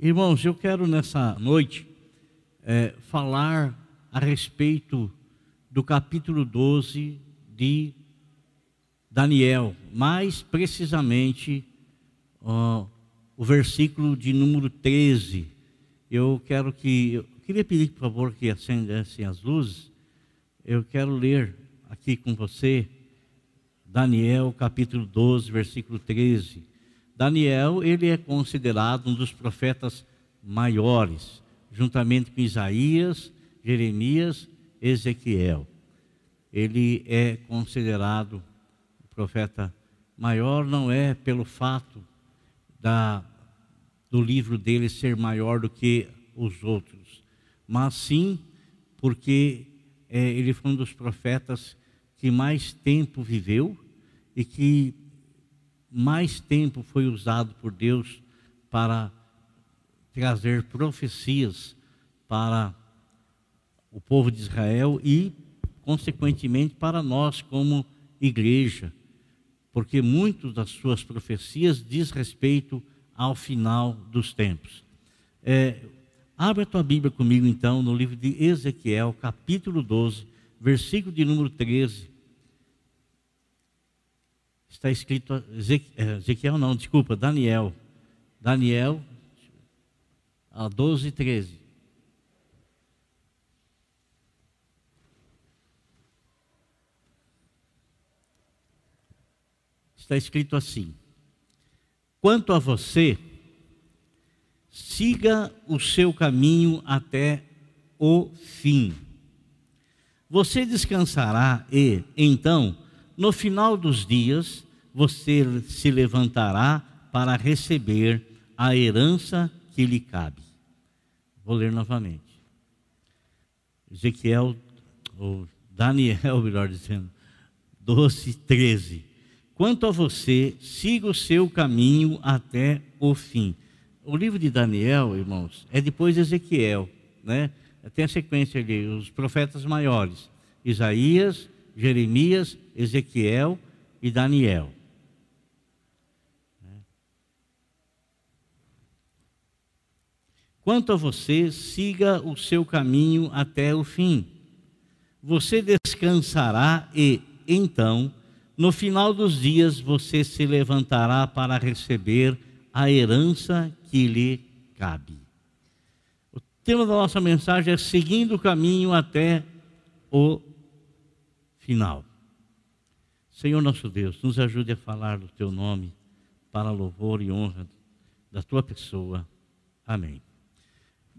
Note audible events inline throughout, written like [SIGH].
Irmãos, eu quero nessa noite é, falar a respeito do capítulo 12 de Daniel, mais precisamente ó, o versículo de número 13. Eu quero que, eu queria pedir, por favor, que acendessem as luzes. Eu quero ler aqui com você Daniel, capítulo 12, versículo 13. Daniel, ele é considerado um dos profetas maiores, juntamente com Isaías, Jeremias, Ezequiel. Ele é considerado o profeta maior, não é pelo fato da, do livro dele ser maior do que os outros, mas sim porque é, ele foi um dos profetas que mais tempo viveu e que mais tempo foi usado por Deus para trazer profecias para o povo de Israel e, consequentemente, para nós como igreja, porque muitas das suas profecias diz respeito ao final dos tempos. É, abre a tua Bíblia comigo então no livro de Ezequiel, capítulo 12, versículo de número 13 está escrito é, Ezequiel não, desculpa, Daniel. Daniel a 12 e 13. Está escrito assim: Quanto a você, siga o seu caminho até o fim. Você descansará e, então, no final dos dias, você se levantará para receber a herança que lhe cabe. Vou ler novamente. Ezequiel, ou Daniel, [LAUGHS] melhor dizendo, 12, 13. Quanto a você, siga o seu caminho até o fim. O livro de Daniel, irmãos, é depois de Ezequiel, né? Tem a sequência ali, os profetas maiores, Isaías, Jeremias, Ezequiel e Daniel. Quanto a você, siga o seu caminho até o fim. Você descansará e, então, no final dos dias, você se levantará para receber a herança que lhe cabe. O tema da nossa mensagem é seguindo o caminho até o final. Senhor nosso Deus, nos ajude a falar do teu nome para louvor e honra da tua pessoa. Amém.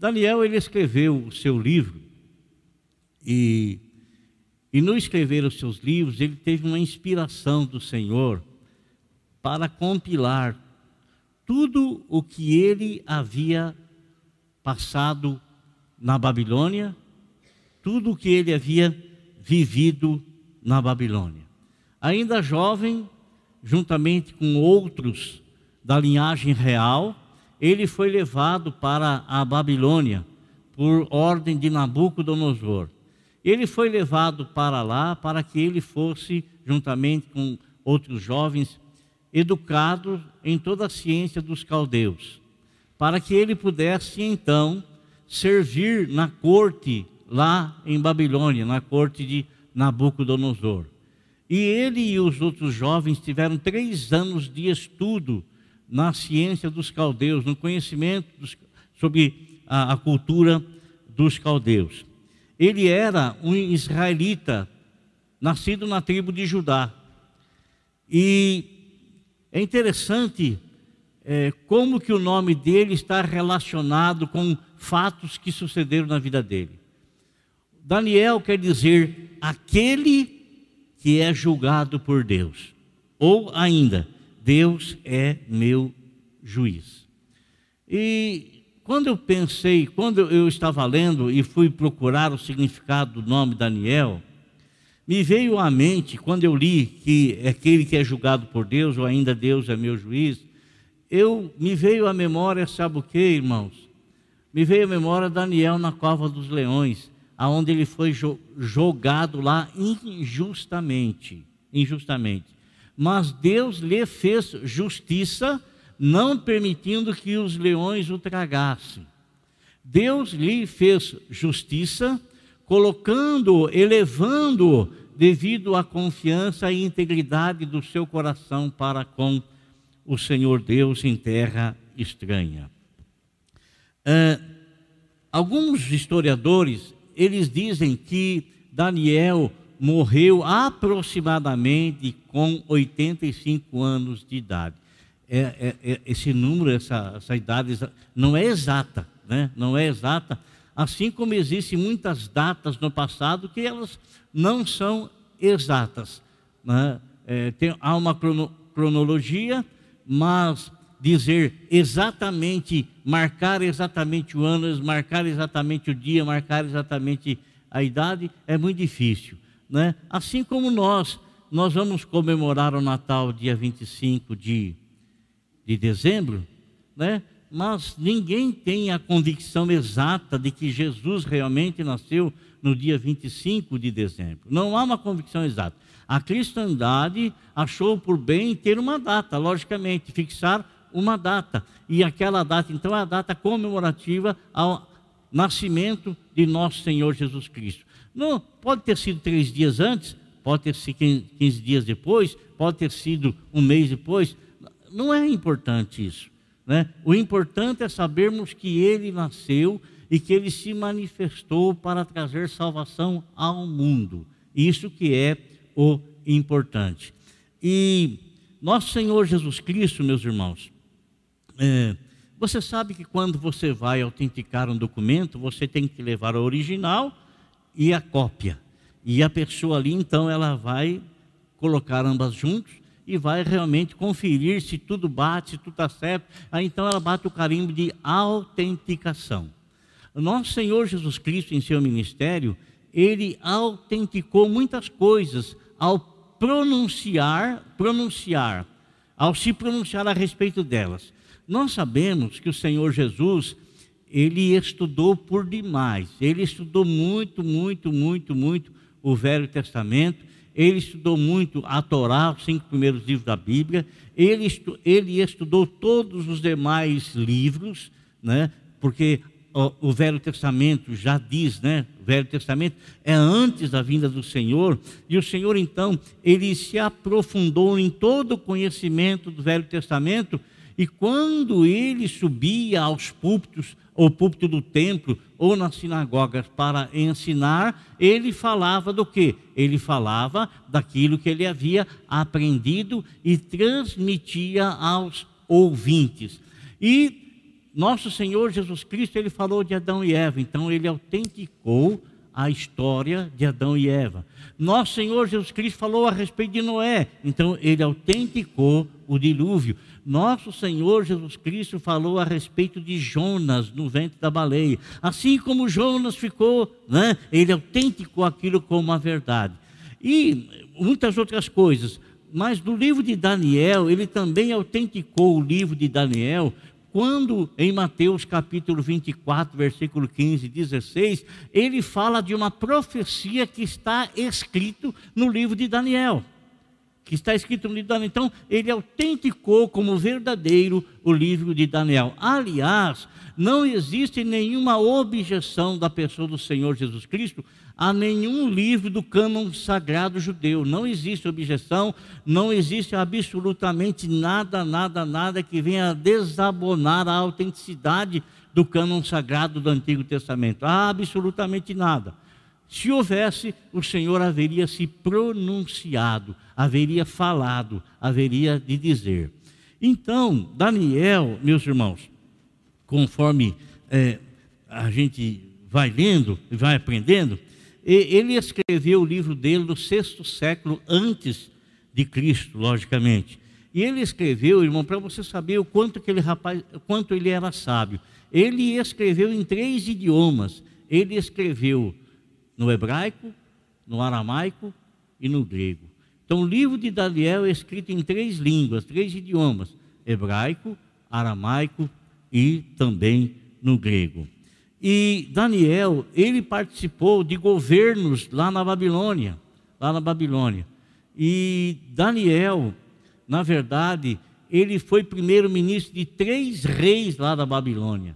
Daniel ele escreveu o seu livro e e no escrever os seus livros ele teve uma inspiração do Senhor para compilar tudo o que ele havia passado na Babilônia, tudo o que ele havia vivido na Babilônia. Ainda jovem, juntamente com outros da linhagem real, ele foi levado para a Babilônia por ordem de Nabucodonosor. Ele foi levado para lá para que ele fosse, juntamente com outros jovens, educado em toda a ciência dos caldeus, para que ele pudesse então servir na corte lá em Babilônia, na corte de Nabucodonosor. E ele e os outros jovens tiveram três anos de estudo na ciência dos caldeus, no conhecimento dos, sobre a, a cultura dos caldeus. Ele era um israelita, nascido na tribo de Judá. E é interessante é, como que o nome dele está relacionado com fatos que sucederam na vida dele. Daniel quer dizer aquele que é julgado por Deus. Ou ainda, Deus é meu juiz. E quando eu pensei, quando eu estava lendo e fui procurar o significado do nome Daniel, me veio à mente, quando eu li que é aquele que é julgado por Deus, ou ainda Deus é meu juiz, eu me veio à memória, sabe o que, irmãos? Me veio à memória Daniel na cova dos leões aonde ele foi jogado lá injustamente, injustamente. Mas Deus lhe fez justiça, não permitindo que os leões o tragassem. Deus lhe fez justiça, colocando-o, elevando-o, devido à confiança e integridade do seu coração para com o Senhor Deus em terra estranha. Uh, alguns historiadores eles dizem que Daniel morreu aproximadamente com 85 anos de idade. É, é, é, esse número, essa, essa idade não é exata, né? não é exata, assim como existem muitas datas no passado que elas não são exatas. Né? É, tem, há uma crono, cronologia, mas dizer exatamente, marcar exatamente o ano, marcar exatamente o dia, marcar exatamente a idade, é muito difícil. Né? Assim como nós, nós vamos comemorar o Natal dia 25 de, de dezembro, né? mas ninguém tem a convicção exata de que Jesus realmente nasceu no dia 25 de dezembro. Não há uma convicção exata. A cristandade achou por bem ter uma data, logicamente, fixar uma data. E aquela data, então, é a data comemorativa ao nascimento de nosso Senhor Jesus Cristo. Não, pode ter sido três dias antes, pode ter sido 15 dias depois, pode ter sido um mês depois. Não é importante isso. Né? O importante é sabermos que ele nasceu e que ele se manifestou para trazer salvação ao mundo. Isso que é o importante. E nosso Senhor Jesus Cristo, meus irmãos, é, você sabe que quando você vai autenticar um documento, você tem que levar o original e a cópia. E a pessoa ali, então, ela vai colocar ambas juntos e vai realmente conferir se tudo bate, se tudo está certo. Aí então ela bate o carimbo de autenticação. Nosso Senhor Jesus Cristo, em seu ministério, ele autenticou muitas coisas ao pronunciar, pronunciar, ao se pronunciar a respeito delas. Nós sabemos que o Senhor Jesus, ele estudou por demais. Ele estudou muito, muito, muito, muito o Velho Testamento. Ele estudou muito a Torá, os cinco primeiros livros da Bíblia. Ele, estu, ele estudou todos os demais livros, né? porque o, o Velho Testamento já diz, né? O Velho Testamento é antes da vinda do Senhor, e o Senhor então, ele se aprofundou em todo o conhecimento do Velho Testamento, e quando ele subia aos púlpitos, ou púlpito do templo, ou nas sinagogas para ensinar, ele falava do que? Ele falava daquilo que ele havia aprendido e transmitia aos ouvintes. E nosso Senhor Jesus Cristo, ele falou de Adão e Eva, então ele autenticou a história de Adão e Eva. Nosso Senhor Jesus Cristo falou a respeito de Noé, então ele autenticou o dilúvio. Nosso Senhor Jesus Cristo falou a respeito de Jonas no ventre da baleia. Assim como Jonas ficou, né, ele autenticou aquilo como a verdade. E muitas outras coisas. Mas no livro de Daniel, ele também autenticou o livro de Daniel, quando em Mateus capítulo 24, versículo 15 e 16, ele fala de uma profecia que está escrito no livro de Daniel. Que está escrito no livro de Daniel. Então, ele autenticou como verdadeiro o livro de Daniel. Aliás, não existe nenhuma objeção da pessoa do Senhor Jesus Cristo a nenhum livro do cânon sagrado judeu. Não existe objeção, não existe absolutamente nada, nada, nada que venha desabonar a autenticidade do cânon sagrado do Antigo Testamento. Absolutamente nada. Se houvesse, o Senhor haveria se pronunciado, haveria falado, haveria de dizer. Então, Daniel, meus irmãos, conforme é, a gente vai lendo e vai aprendendo, ele escreveu o livro dele no sexto século antes de Cristo, logicamente. E ele escreveu, irmão, para você saber o quanto aquele rapaz, quanto ele era sábio. Ele escreveu em três idiomas. Ele escreveu no hebraico, no aramaico e no grego. Então, o livro de Daniel é escrito em três línguas, três idiomas: hebraico, aramaico e também no grego. E Daniel, ele participou de governos lá na Babilônia, lá na Babilônia. E Daniel, na verdade, ele foi primeiro-ministro de três reis lá da Babilônia.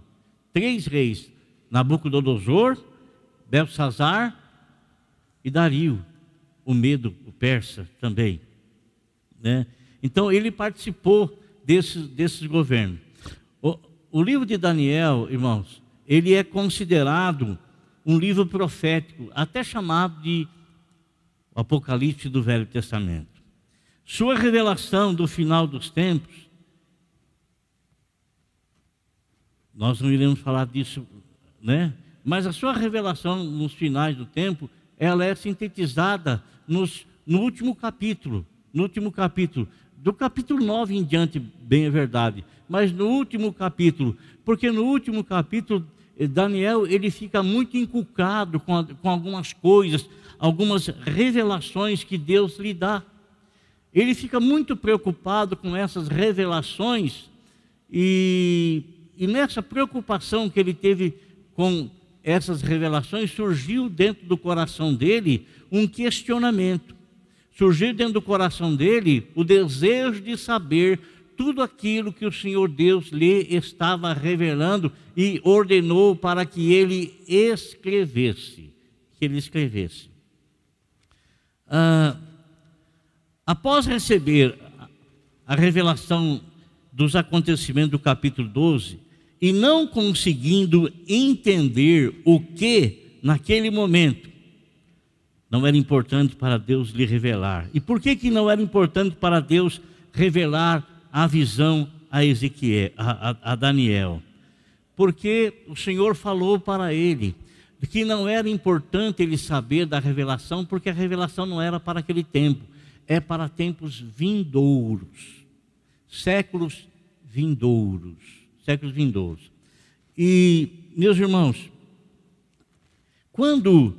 Três reis: Nabucodonosor, Belsazar e Dario, o medo, o persa também. Né? Então ele participou desses, desses governos. O, o livro de Daniel, irmãos, ele é considerado um livro profético, até chamado de Apocalipse do Velho Testamento. Sua revelação do final dos tempos, nós não iremos falar disso, né? Mas a sua revelação nos finais do tempo, ela é sintetizada nos, no último capítulo, no último capítulo, do capítulo 9 em diante, bem é verdade, mas no último capítulo, porque no último capítulo eh, Daniel ele fica muito inculcado com, a, com algumas coisas, algumas revelações que Deus lhe dá. Ele fica muito preocupado com essas revelações e, e nessa preocupação que ele teve com essas revelações, surgiu dentro do coração dele um questionamento. Surgiu dentro do coração dele o desejo de saber tudo aquilo que o Senhor Deus lhe estava revelando e ordenou para que ele escrevesse. Que ele escrevesse. Ah, Após receber a revelação dos acontecimentos do capítulo 12 e não conseguindo entender o que naquele momento não era importante para Deus lhe revelar. E por que que não era importante para Deus revelar a visão a Ezequiel, a, a, a Daniel? Porque o Senhor falou para ele que não era importante ele saber da revelação, porque a revelação não era para aquele tempo é para tempos vindouros, séculos vindouros, séculos vindouros. E, meus irmãos, quando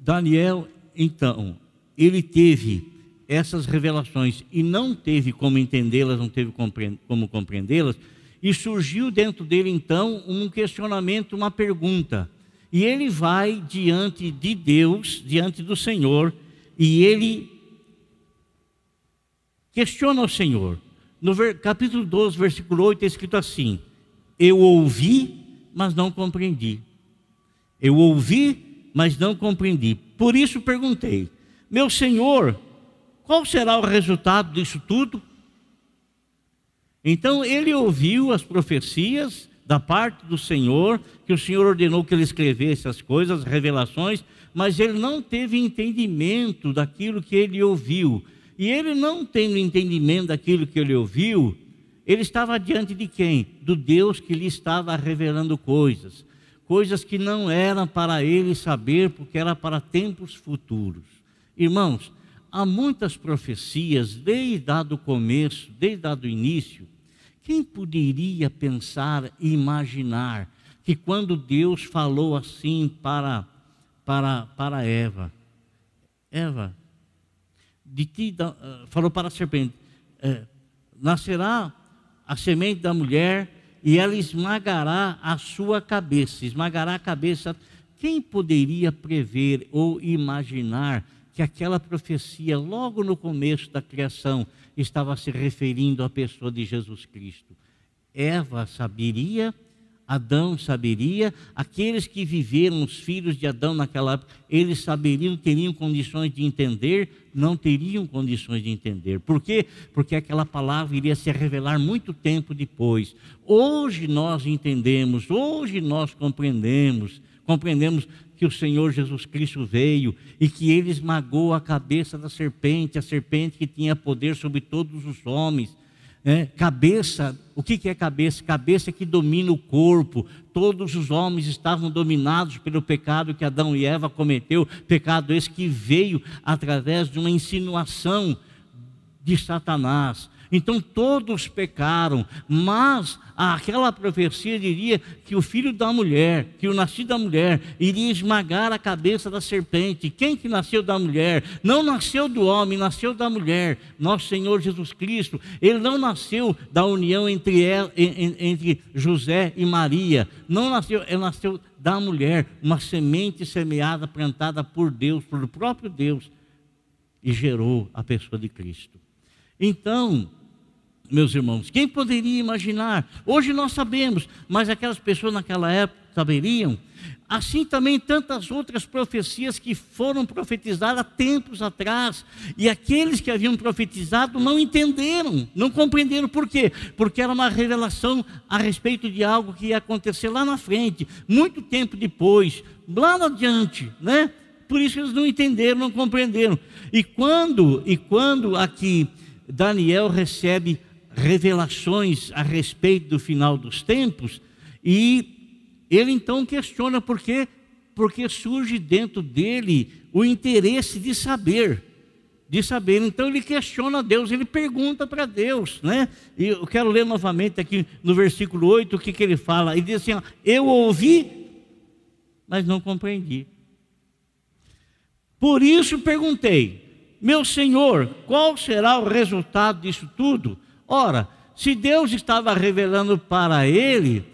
Daniel, então, ele teve essas revelações e não teve como entendê-las, não teve como compreendê-las, e surgiu dentro dele então um questionamento, uma pergunta. E ele vai diante de Deus, diante do Senhor, e ele Questiona o Senhor. No capítulo 12, versículo 8, é escrito assim: Eu ouvi, mas não compreendi. Eu ouvi, mas não compreendi. Por isso perguntei: Meu Senhor, qual será o resultado disso tudo? Então ele ouviu as profecias da parte do Senhor, que o Senhor ordenou que ele escrevesse as coisas, as revelações, mas ele não teve entendimento daquilo que ele ouviu. E ele não tendo entendimento daquilo que ele ouviu, ele estava diante de quem? Do Deus que lhe estava revelando coisas, coisas que não eram para ele saber, porque era para tempos futuros. Irmãos, há muitas profecias desde o começo, desde o início. Quem poderia pensar e imaginar que quando Deus falou assim para para para Eva, Eva, de ti, eh, falou para a serpente: é, nascerá a semente da mulher e ela esmagará a sua cabeça, esmagará a cabeça. Quem poderia prever ou imaginar que aquela profecia, logo no começo da criação, estava se referindo à pessoa de Jesus Cristo? Eva saberia Adão saberia, aqueles que viveram, os filhos de Adão naquela época, eles saberiam, teriam condições de entender, não teriam condições de entender. Por quê? Porque aquela palavra iria se revelar muito tempo depois. Hoje nós entendemos, hoje nós compreendemos, compreendemos que o Senhor Jesus Cristo veio e que ele esmagou a cabeça da serpente, a serpente que tinha poder sobre todos os homens é, cabeça, o que, que é cabeça? Cabeça que domina o corpo. Todos os homens estavam dominados pelo pecado que Adão e Eva cometeu, pecado esse que veio através de uma insinuação de Satanás. Então todos pecaram, mas aquela profecia diria que o filho da mulher, que o nascido da mulher, iria esmagar a cabeça da serpente. Quem que nasceu da mulher? Não nasceu do homem, nasceu da mulher. Nosso Senhor Jesus Cristo. Ele não nasceu da união entre, ela, entre José e Maria. Não nasceu, ele nasceu da mulher, uma semente semeada, plantada por Deus, pelo próprio Deus, e gerou a pessoa de Cristo. Então, meus irmãos. Quem poderia imaginar? Hoje nós sabemos, mas aquelas pessoas naquela época saberiam. Assim também tantas outras profecias que foram profetizadas há tempos atrás, e aqueles que haviam profetizado não entenderam, não compreenderam por quê? Porque era uma revelação a respeito de algo que ia acontecer lá na frente, muito tempo depois, lá adiante, né? Por isso eles não entenderam, não compreenderam. E quando, e quando aqui Daniel recebe revelações a respeito do final dos tempos, e ele então questiona por quê? Porque surge dentro dele o interesse de saber, de saber. Então ele questiona Deus, ele pergunta para Deus, né? E eu quero ler novamente aqui no versículo 8 o que, que ele fala. Ele diz assim: ó, Eu ouvi, mas não compreendi. Por isso perguntei, meu Senhor, qual será o resultado disso tudo? Ora, se Deus estava revelando para ele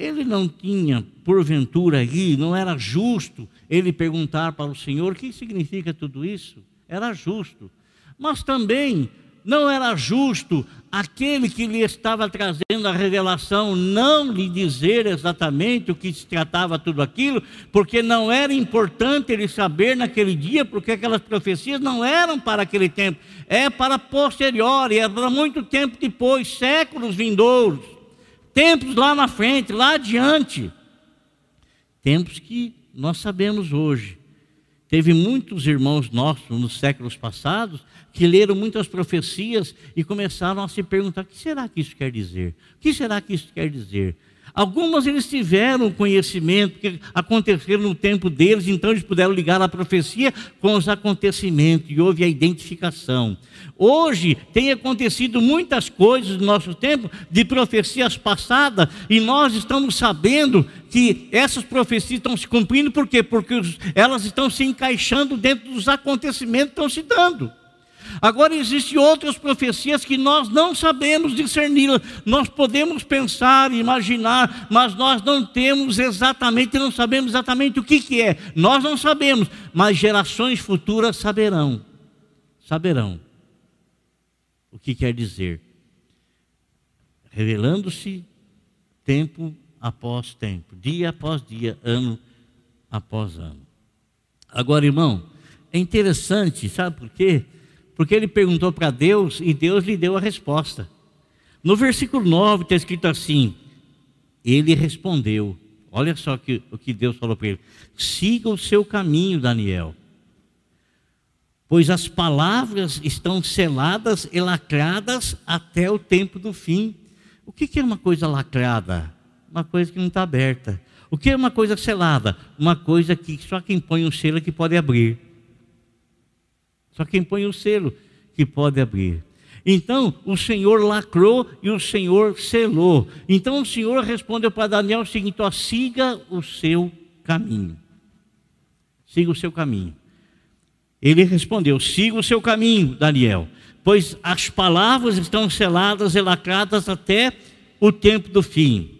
ele não tinha, porventura, aí, não era justo ele perguntar para o Senhor o que significa tudo isso? Era justo. Mas também não era justo aquele que lhe estava trazendo a revelação não lhe dizer exatamente o que se tratava tudo aquilo, porque não era importante ele saber naquele dia, porque aquelas profecias não eram para aquele tempo, é para posterior, é para muito tempo depois, séculos vindouros tempos lá na frente, lá adiante. Tempos que nós sabemos hoje. Teve muitos irmãos nossos nos séculos passados que leram muitas profecias e começaram a se perguntar: o que será que isso quer dizer? O que será que isso quer dizer? Algumas eles tiveram conhecimento que aconteceram no tempo deles, então eles puderam ligar a profecia com os acontecimentos e houve a identificação. Hoje tem acontecido muitas coisas no nosso tempo de profecias passadas e nós estamos sabendo que essas profecias estão se cumprindo, por quê? Porque elas estão se encaixando dentro dos acontecimentos que estão se dando. Agora existem outras profecias que nós não sabemos discernir. Nós podemos pensar, imaginar, mas nós não temos exatamente, não sabemos exatamente o que, que é. Nós não sabemos, mas gerações futuras saberão. Saberão o que quer dizer. Revelando-se tempo após tempo, dia após dia, ano após ano. Agora, irmão, é interessante, sabe por quê? Porque ele perguntou para Deus e Deus lhe deu a resposta. No versículo 9 está escrito assim: Ele respondeu. Olha só que, o que Deus falou para ele: Siga o seu caminho, Daniel, pois as palavras estão seladas e lacradas até o tempo do fim. O que, que é uma coisa lacrada? Uma coisa que não está aberta. O que é uma coisa selada? Uma coisa que só quem põe um selo é que pode abrir. Só quem põe o selo que pode abrir. Então o Senhor lacrou e o Senhor selou. Então o Senhor respondeu para Daniel o seguinte: ó, siga o seu caminho. Siga o seu caminho. Ele respondeu: siga o seu caminho, Daniel, pois as palavras estão seladas e lacradas até o tempo do fim.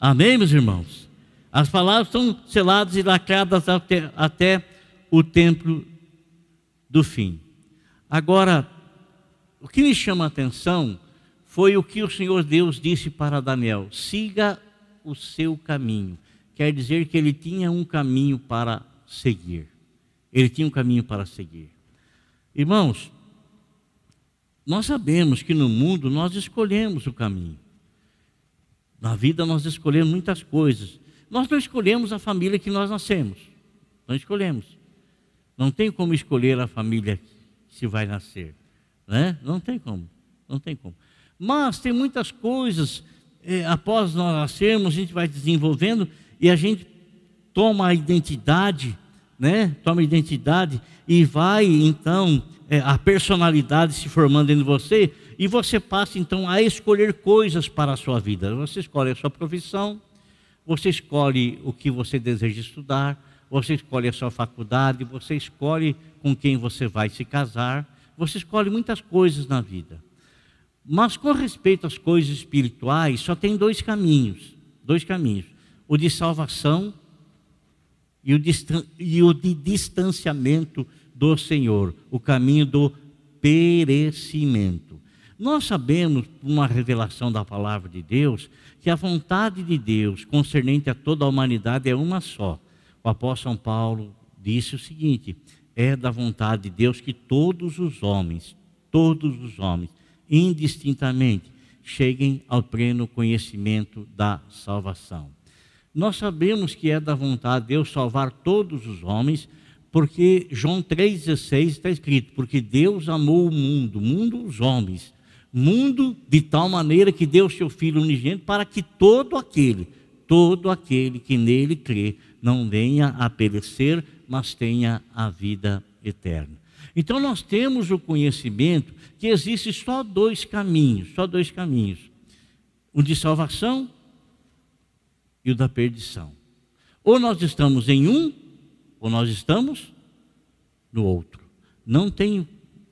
Amém, meus irmãos? As palavras estão seladas e lacradas até, até o tempo do fim. Agora, o que me chama a atenção foi o que o Senhor Deus disse para Daniel: siga o seu caminho. Quer dizer que ele tinha um caminho para seguir. Ele tinha um caminho para seguir. Irmãos, nós sabemos que no mundo nós escolhemos o caminho. Na vida nós escolhemos muitas coisas. Nós não escolhemos a família que nós nascemos. Não escolhemos. Não tem como escolher a família que se vai nascer, né? Não tem como, não tem como. Mas tem muitas coisas, é, após nós nascermos, a gente vai desenvolvendo e a gente toma a identidade, né? Toma a identidade e vai então é, a personalidade se formando dentro de você e você passa então a escolher coisas para a sua vida. Você escolhe a sua profissão, você escolhe o que você deseja estudar, você escolhe a sua faculdade, você escolhe com quem você vai se casar, você escolhe muitas coisas na vida. Mas com respeito às coisas espirituais, só tem dois caminhos, dois caminhos: o de salvação e o, e o de distanciamento do Senhor, o caminho do perecimento. Nós sabemos, por uma revelação da palavra de Deus, que a vontade de Deus concernente a toda a humanidade é uma só. O apóstolo São Paulo disse o seguinte: é da vontade de Deus que todos os homens, todos os homens, indistintamente, cheguem ao pleno conhecimento da salvação. Nós sabemos que é da vontade de Deus salvar todos os homens, porque João 3,16 está escrito: porque Deus amou o mundo, mundo, os homens, mundo de tal maneira que deu seu Filho unigênito para que todo aquele, todo aquele que nele crê, não venha a perecer, mas tenha a vida eterna. Então nós temos o conhecimento que existe só dois caminhos, só dois caminhos: o de salvação e o da perdição. Ou nós estamos em um, ou nós estamos no outro. Não tem,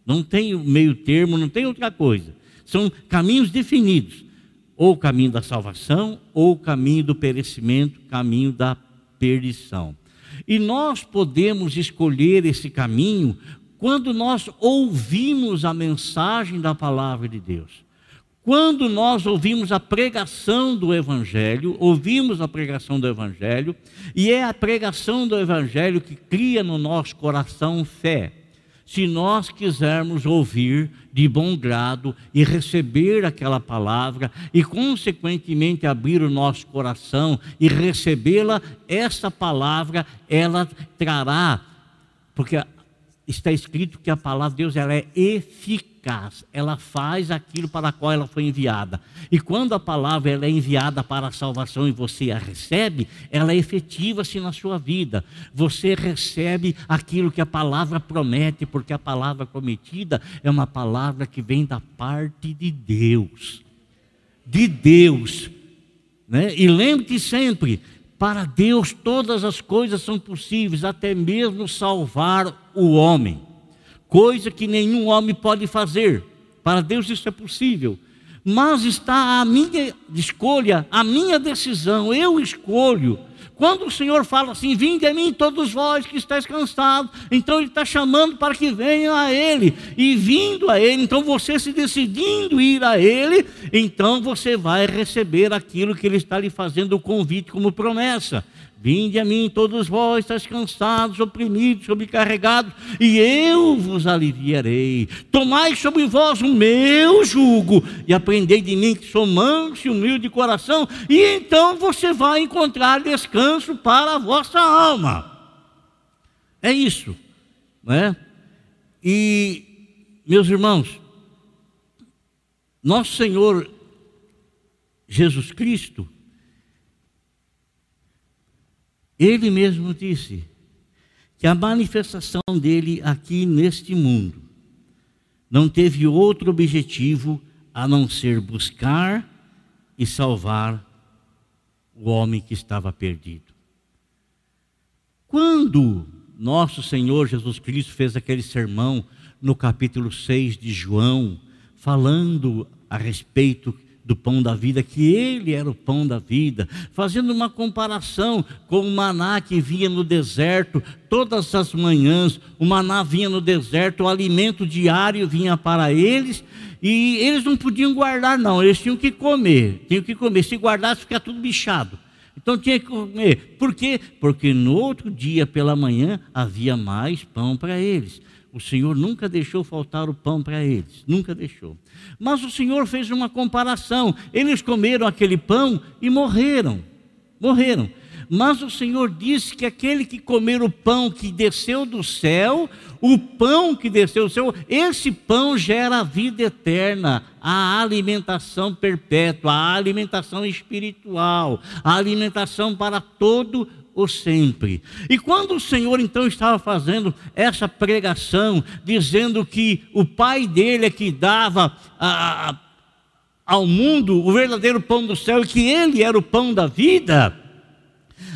não tem meio termo, não tem outra coisa. São caminhos definidos. Ou o caminho da salvação, ou o caminho do perecimento, caminho da perdição. E nós podemos escolher esse caminho quando nós ouvimos a mensagem da palavra de Deus. Quando nós ouvimos a pregação do Evangelho, ouvimos a pregação do Evangelho, e é a pregação do Evangelho que cria no nosso coração fé se nós quisermos ouvir de bom grado e receber aquela palavra e, consequentemente, abrir o nosso coração e recebê-la, essa palavra ela trará, porque está escrito que a palavra de Deus ela é eficaz, ela faz aquilo para qual ela foi enviada. E quando a palavra ela é enviada para a salvação e você a recebe, ela é efetiva-se na sua vida. Você recebe aquilo que a palavra promete, porque a palavra prometida é uma palavra que vem da parte de Deus. De Deus. Né? E lembre-te sempre, para Deus todas as coisas são possíveis, até mesmo salvar o homem, coisa que nenhum homem pode fazer. Para Deus isso é possível. Mas está a minha escolha, a minha decisão, eu escolho quando o Senhor fala assim, vinde a mim todos vós que estáis cansados, então Ele está chamando para que venham a Ele, e vindo a Ele, então você se decidindo ir a Ele, então você vai receber aquilo que Ele está lhe fazendo o convite como promessa. Vinde a mim, todos vós estáis cansados, oprimidos, sobrecarregados, e eu vos aliviarei. Tomai sobre vós o meu jugo, e aprendei de mim que sou manso e humilde de coração, e então você vai encontrar descanso para a vossa alma. É isso, não é? E, meus irmãos, nosso Senhor Jesus Cristo, Ele mesmo disse que a manifestação dele aqui neste mundo não teve outro objetivo a não ser buscar e salvar o homem que estava perdido. Quando nosso Senhor Jesus Cristo fez aquele sermão no capítulo 6 de João, falando a respeito do pão da vida, que ele era o pão da vida, fazendo uma comparação com o maná que vinha no deserto todas as manhãs, o maná vinha no deserto, o alimento diário vinha para eles, e eles não podiam guardar, não, eles tinham que comer, tinham que comer, se guardasse, ficar tudo bichado. Então tinha que comer. Por quê? Porque no outro dia pela manhã havia mais pão para eles. O Senhor nunca deixou faltar o pão para eles, nunca deixou. Mas o Senhor fez uma comparação. Eles comeram aquele pão e morreram. Morreram. Mas o Senhor disse que aquele que comer o pão que desceu do céu, o pão que desceu do céu, esse pão gera a vida eterna, a alimentação perpétua, a alimentação espiritual, a alimentação para todo o sempre. E quando o Senhor então estava fazendo essa pregação, dizendo que o Pai dele é que dava a, a, ao mundo o verdadeiro pão do céu e que ele era o pão da vida,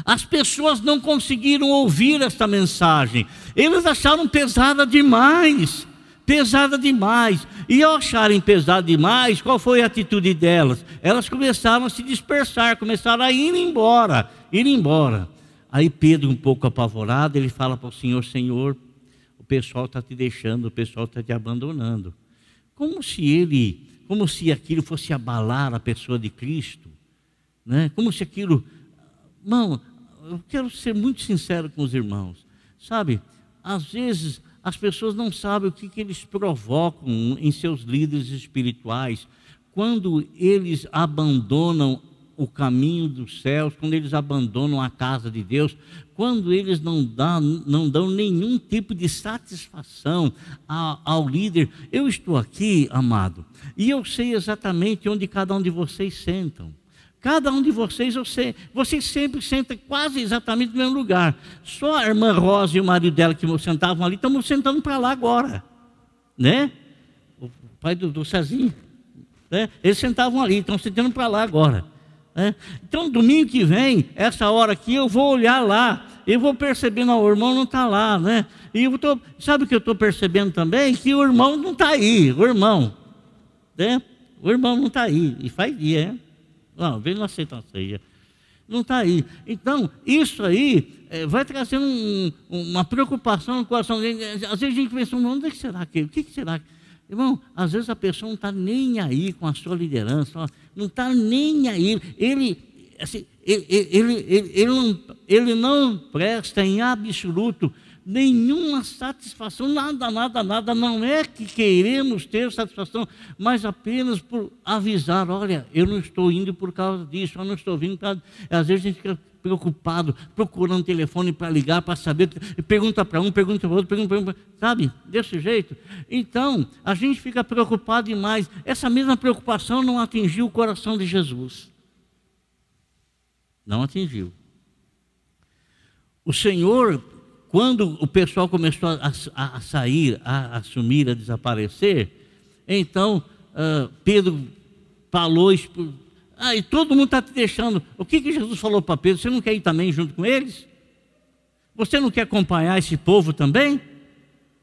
as pessoas não conseguiram ouvir esta mensagem. Eles acharam pesada demais. Pesada demais. E ao acharem pesada demais, qual foi a atitude delas? Elas começaram a se dispersar, começaram a ir embora, ir embora. Aí Pedro, um pouco apavorado, ele fala para o Senhor: Senhor, o pessoal está te deixando, o pessoal está te abandonando. Como se ele como se aquilo fosse abalar a pessoa de Cristo, né? como se aquilo. Irmão, eu quero ser muito sincero com os irmãos, sabe? Às vezes as pessoas não sabem o que, que eles provocam em seus líderes espirituais quando eles abandonam o caminho dos céus, quando eles abandonam a casa de Deus, quando eles não dão, não dão nenhum tipo de satisfação ao, líder. Eu estou aqui, amado, e eu sei exatamente onde cada um de vocês sentam. Cada um de vocês, eu sei, vocês sempre sentam quase exatamente no mesmo lugar. Só a irmã Rosa e o marido dela que sentavam ali, estamos sentando para lá agora. Né? O pai do, do Cezinho. Né? Eles sentavam ali, estão sentando para lá agora. Né? Então, domingo que vem, essa hora aqui, eu vou olhar lá. Eu vou percebendo, o irmão não está lá, né? E eu tô, sabe o que eu estou percebendo também? Que o irmão não está aí, o irmão. Né? O irmão não está aí. E faz dia, né? Não, vem não aceita a ceia. Não está aí. Então, isso aí é, vai trazendo um, uma preocupação no coração. Às vezes a gente pensa, onde é que será que? O que, que será? Irmão, às vezes a pessoa não está nem aí com a sua liderança, não está nem aí. Ele, assim, ele, ele, ele, ele, não, ele não presta em absoluto nenhuma satisfação, nada, nada, nada. Não é que queremos ter satisfação, mas apenas por avisar: olha, eu não estou indo por causa disso, eu não estou vindo. Por Às vezes a gente fica preocupado, procurando telefone para ligar, para saber, pergunta para um, pergunta para outro, pergunta para outro, sabe? Desse jeito. Então, a gente fica preocupado demais. Essa mesma preocupação não atingiu o coração de Jesus. Não atingiu. O Senhor quando o pessoal começou a, a, a sair, a, a assumir, a desaparecer, então uh, Pedro falou, ah, e todo mundo está te deixando. O que, que Jesus falou para Pedro? Você não quer ir também junto com eles? Você não quer acompanhar esse povo também?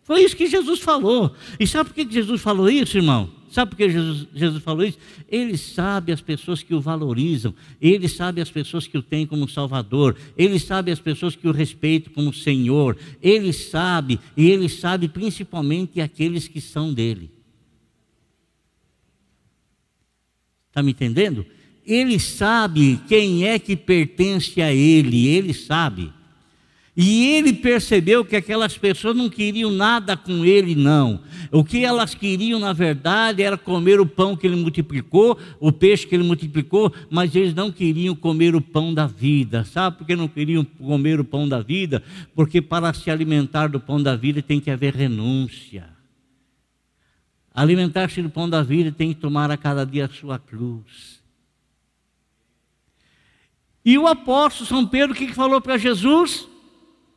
Foi isso que Jesus falou. E sabe por que Jesus falou isso, irmão? Sabe por que Jesus, Jesus falou isso? Ele sabe as pessoas que o valorizam, ele sabe as pessoas que o têm como Salvador, ele sabe as pessoas que o respeitam como Senhor, ele sabe, e ele sabe principalmente aqueles que são dele. Está me entendendo? Ele sabe quem é que pertence a ele, ele sabe. E ele percebeu que aquelas pessoas não queriam nada com ele, não. O que elas queriam, na verdade, era comer o pão que ele multiplicou, o peixe que ele multiplicou, mas eles não queriam comer o pão da vida. Sabe por que não queriam comer o pão da vida? Porque para se alimentar do pão da vida tem que haver renúncia. Alimentar-se do pão da vida tem que tomar a cada dia a sua cruz. E o apóstolo São Pedro, o que falou para Jesus?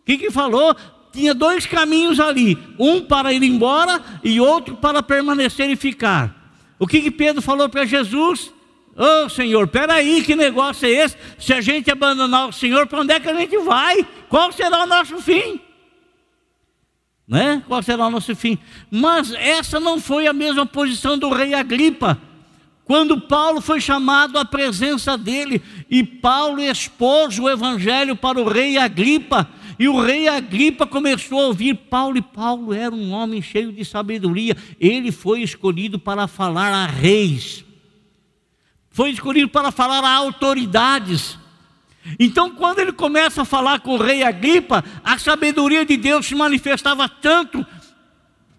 Que, que falou? Tinha dois caminhos ali, um para ir embora e outro para permanecer e ficar. O que, que Pedro falou para Jesus? Ô oh, Senhor, peraí, que negócio é esse? Se a gente abandonar o Senhor, para onde é que a gente vai? Qual será o nosso fim? Né? Qual será o nosso fim? Mas essa não foi a mesma posição do rei Agripa. Quando Paulo foi chamado à presença dele e Paulo expôs o evangelho para o rei Agripa, e o rei Agripa começou a ouvir Paulo, e Paulo era um homem cheio de sabedoria. Ele foi escolhido para falar a reis, foi escolhido para falar a autoridades. Então, quando ele começa a falar com o rei Agripa, a sabedoria de Deus se manifestava tanto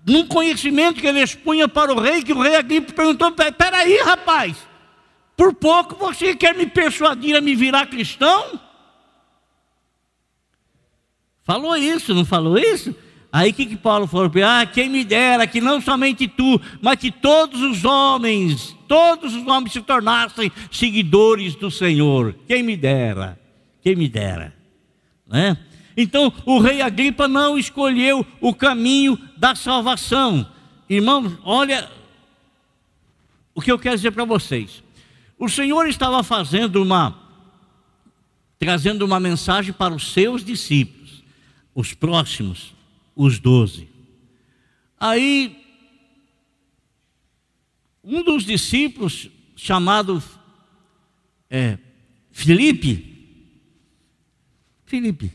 num conhecimento que ele expunha para o rei, que o rei Agripa perguntou: Peraí, rapaz, por pouco você quer me persuadir a me virar cristão? Falou isso, não falou isso? Aí o que, que Paulo falou? Ah, quem me dera que não somente tu, mas que todos os homens, todos os homens se tornassem seguidores do Senhor. Quem me dera, quem me dera. Né? Então o rei Agripa não escolheu o caminho da salvação. Irmãos, olha o que eu quero dizer para vocês. O Senhor estava fazendo uma, trazendo uma mensagem para os seus discípulos os próximos, os doze. Aí, um dos discípulos, chamado é, Felipe, Felipe,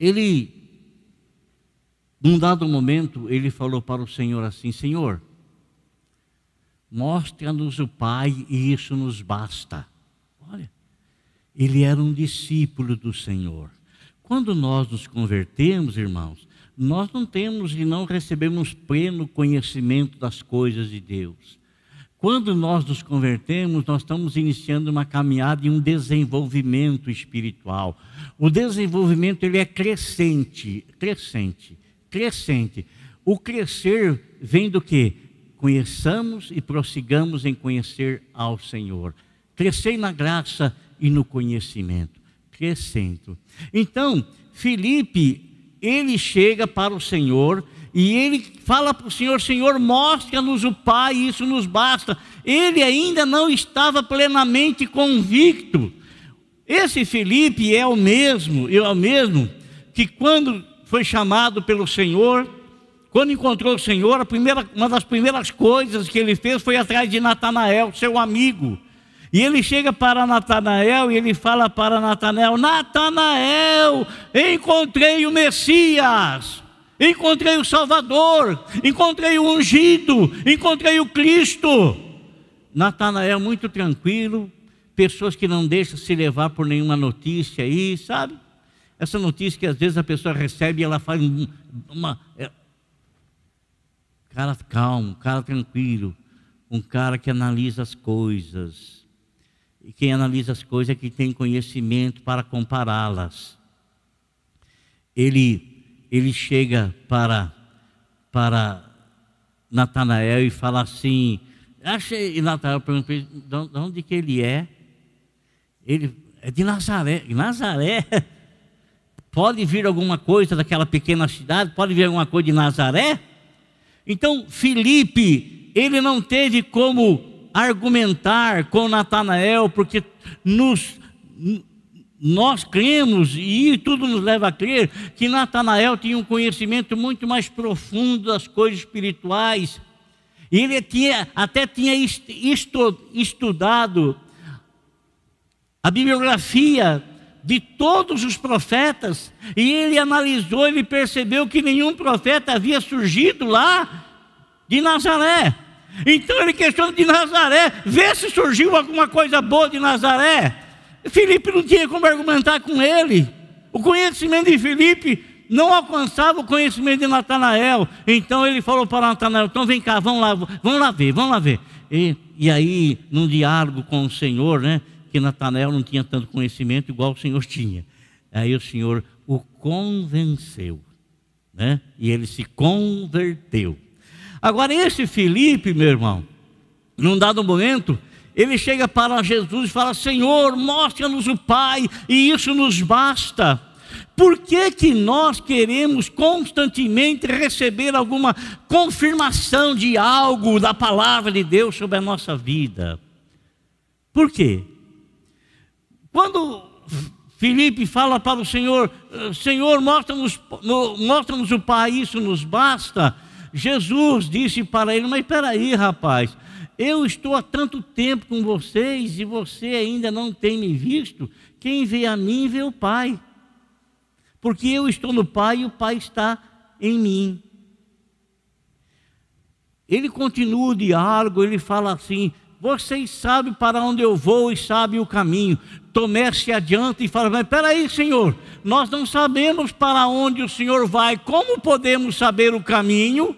ele, num dado momento, ele falou para o Senhor assim: Senhor, Mostra-nos o Pai e isso nos basta. Ele era um discípulo do Senhor. Quando nós nos convertemos, irmãos, nós não temos e não recebemos pleno conhecimento das coisas de Deus. Quando nós nos convertemos, nós estamos iniciando uma caminhada e um desenvolvimento espiritual. O desenvolvimento ele é crescente, crescente, crescente. O crescer vem do que? Conheçamos e prossigamos em conhecer ao Senhor. Crescer na graça e no conhecimento. Crescendo. Então, Felipe, ele chega para o Senhor e ele fala para o Senhor: Senhor, mostra-nos o Pai, isso nos basta. Ele ainda não estava plenamente convicto. Esse Felipe é o mesmo, é o mesmo que quando foi chamado pelo Senhor, quando encontrou o Senhor, primeira, uma das primeiras coisas que ele fez foi atrás de Natanael, seu amigo. E ele chega para Natanael e ele fala para Natanael: Natanael, encontrei o Messias. Encontrei o Salvador, encontrei o ungido, encontrei o Cristo. Natanael muito tranquilo, pessoas que não deixam se levar por nenhuma notícia aí, sabe? Essa notícia que às vezes a pessoa recebe e ela faz uma. É... Cara calmo, cara tranquilo, um cara que analisa as coisas. E quem analisa as coisas é que tem conhecimento para compará-las. Ele ele chega para, para Natanael e fala assim, achei, e Natanael pergunta de onde que ele é? Ele é de Nazaré. Nazaré? [LAUGHS] Pode vir alguma coisa daquela pequena cidade? Pode vir alguma coisa de Nazaré? Então, Felipe, ele não teve como argumentar com Natanael, porque nos, nós cremos, e tudo nos leva a crer, que Natanael tinha um conhecimento muito mais profundo das coisas espirituais. Ele tinha, até tinha estudado a bibliografia de todos os profetas, e ele analisou, ele percebeu que nenhum profeta havia surgido lá de Nazaré. Então ele questiona de Nazaré, vê se surgiu alguma coisa boa de Nazaré. Felipe não tinha como argumentar com ele. O conhecimento de Felipe não alcançava o conhecimento de Natanael. Então ele falou para Natanael: então vem cá, vamos lá, vamos lá ver, vamos lá ver. E, e aí, num diálogo com o Senhor, né, que Natanael não tinha tanto conhecimento igual o Senhor tinha. Aí o Senhor o convenceu, né? E ele se converteu. Agora, esse Felipe, meu irmão, num dado momento, ele chega para Jesus e fala: Senhor, mostra-nos o Pai, e isso nos basta. Por que, que nós queremos constantemente receber alguma confirmação de algo da palavra de Deus sobre a nossa vida? Por quê? Quando Felipe fala para o Senhor: Senhor, mostra-nos mostra o Pai, isso nos basta. Jesus disse para ele: Mas espera aí, rapaz, eu estou há tanto tempo com vocês e você ainda não tem me visto. Quem vê a mim vê o Pai. Porque eu estou no Pai e o Pai está em mim. Ele continua o diálogo, ele fala assim: vocês sabem para onde eu vou e sabem o caminho. Tomé se adianta e fala: Mas peraí, Senhor, nós não sabemos para onde o Senhor vai, como podemos saber o caminho?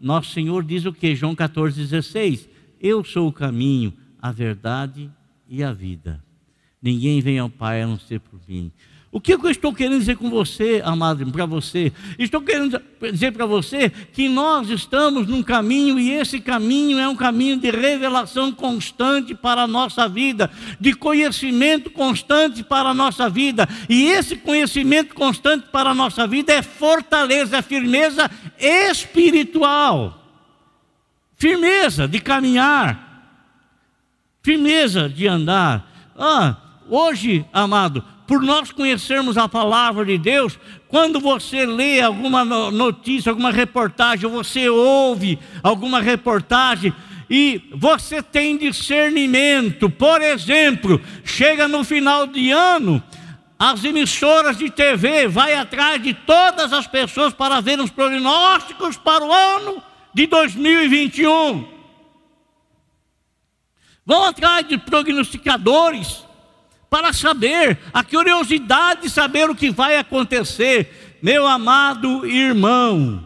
Nosso Senhor diz o que? João 14, 16: eu sou o caminho, a verdade e a vida. Ninguém vem ao Pai a não ser por mim. O que eu estou querendo dizer com você, amado, para você? Estou querendo dizer para você que nós estamos num caminho e esse caminho é um caminho de revelação constante para a nossa vida, de conhecimento constante para a nossa vida. E esse conhecimento constante para a nossa vida é fortaleza, é firmeza espiritual firmeza de caminhar, firmeza de andar. Ah, hoje, amado, por nós conhecermos a palavra de Deus, quando você lê alguma notícia, alguma reportagem, você ouve alguma reportagem, e você tem discernimento, por exemplo, chega no final de ano, as emissoras de TV vai atrás de todas as pessoas para ver os prognósticos para o ano de 2021. vão atrás de prognosticadores para saber, a curiosidade de saber o que vai acontecer. Meu amado irmão,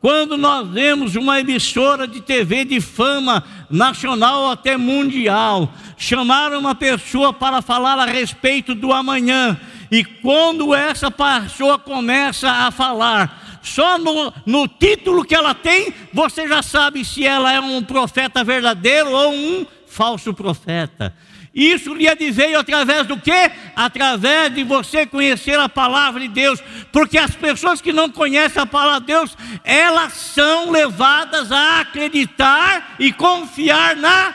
quando nós vemos uma emissora de TV de fama nacional ou até mundial, chamar uma pessoa para falar a respeito do amanhã, e quando essa pessoa começa a falar, só no, no título que ela tem, você já sabe se ela é um profeta verdadeiro ou um falso profeta. Isso lhe adveio através do quê? Através de você conhecer a palavra de Deus. Porque as pessoas que não conhecem a palavra de Deus, elas são levadas a acreditar e confiar na